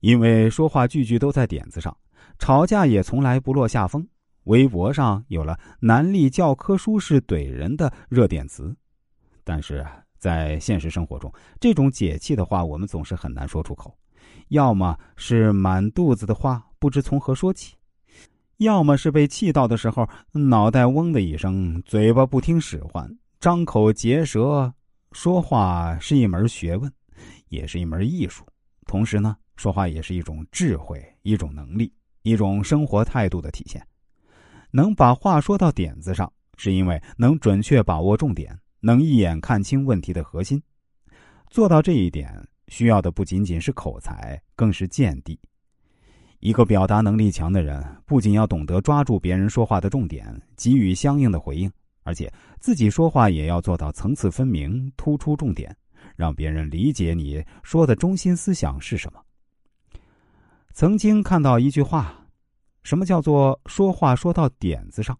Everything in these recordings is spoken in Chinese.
因为说话句句都在点子上，吵架也从来不落下风。微博上有了“南力教科书式怼人”的热点词，但是在现实生活中，这种解气的话我们总是很难说出口。要么是满肚子的话不知从何说起，要么是被气到的时候脑袋嗡的一声，嘴巴不听使唤，张口结舌。说话是一门学问，也是一门艺术。同时呢，说话也是一种智慧、一种能力、一种生活态度的体现。能把话说到点子上，是因为能准确把握重点，能一眼看清问题的核心。做到这一点，需要的不仅仅是口才，更是见地。一个表达能力强的人，不仅要懂得抓住别人说话的重点，给予相应的回应。而且自己说话也要做到层次分明、突出重点，让别人理解你说的中心思想是什么。曾经看到一句话，什么叫做说话说到点子上？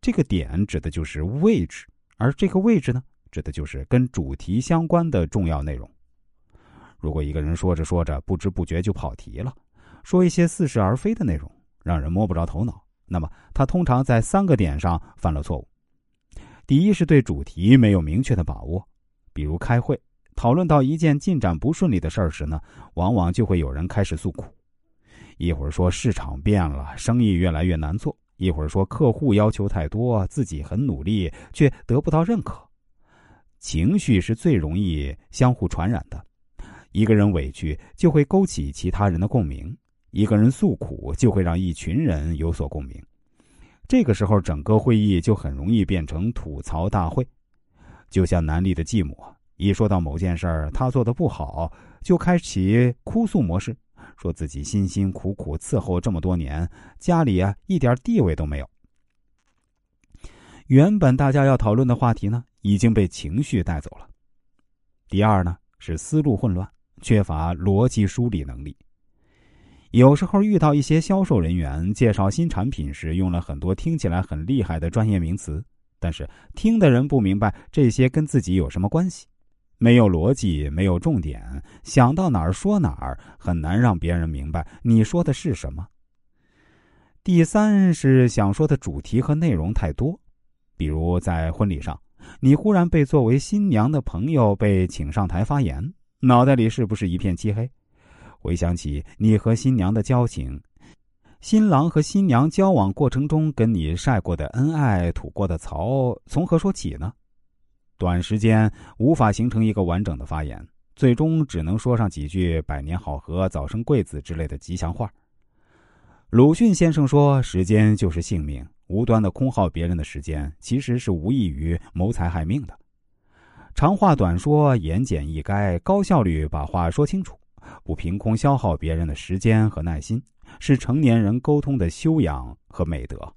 这个点指的就是位置，而这个位置呢，指的就是跟主题相关的重要内容。如果一个人说着说着不知不觉就跑题了，说一些似是而非的内容，让人摸不着头脑，那么他通常在三个点上犯了错误。第一是对主题没有明确的把握，比如开会讨论到一件进展不顺利的事儿时呢，往往就会有人开始诉苦，一会儿说市场变了，生意越来越难做；一会儿说客户要求太多，自己很努力却得不到认可。情绪是最容易相互传染的，一个人委屈就会勾起其他人的共鸣，一个人诉苦就会让一群人有所共鸣。这个时候，整个会议就很容易变成吐槽大会，就像南丽的继母，一说到某件事儿他做的不好，就开启哭诉模式，说自己辛辛苦苦伺候这么多年，家里啊一点地位都没有。原本大家要讨论的话题呢，已经被情绪带走了。第二呢，是思路混乱，缺乏逻辑梳理能力。有时候遇到一些销售人员介绍新产品时，用了很多听起来很厉害的专业名词，但是听的人不明白这些跟自己有什么关系，没有逻辑，没有重点，想到哪儿说哪儿，很难让别人明白你说的是什么。第三是想说的主题和内容太多，比如在婚礼上，你忽然被作为新娘的朋友被请上台发言，脑袋里是不是一片漆黑？回想起你和新娘的交情，新郎和新娘交往过程中跟你晒过的恩爱、吐过的槽，从何说起呢？短时间无法形成一个完整的发言，最终只能说上几句“百年好合”“早生贵子”之类的吉祥话。鲁迅先生说：“时间就是性命，无端的空耗别人的时间，其实是无异于谋财害命的。长话短说，言简意赅，高效率把话说清楚。”不凭空消耗别人的时间和耐心，是成年人沟通的修养和美德。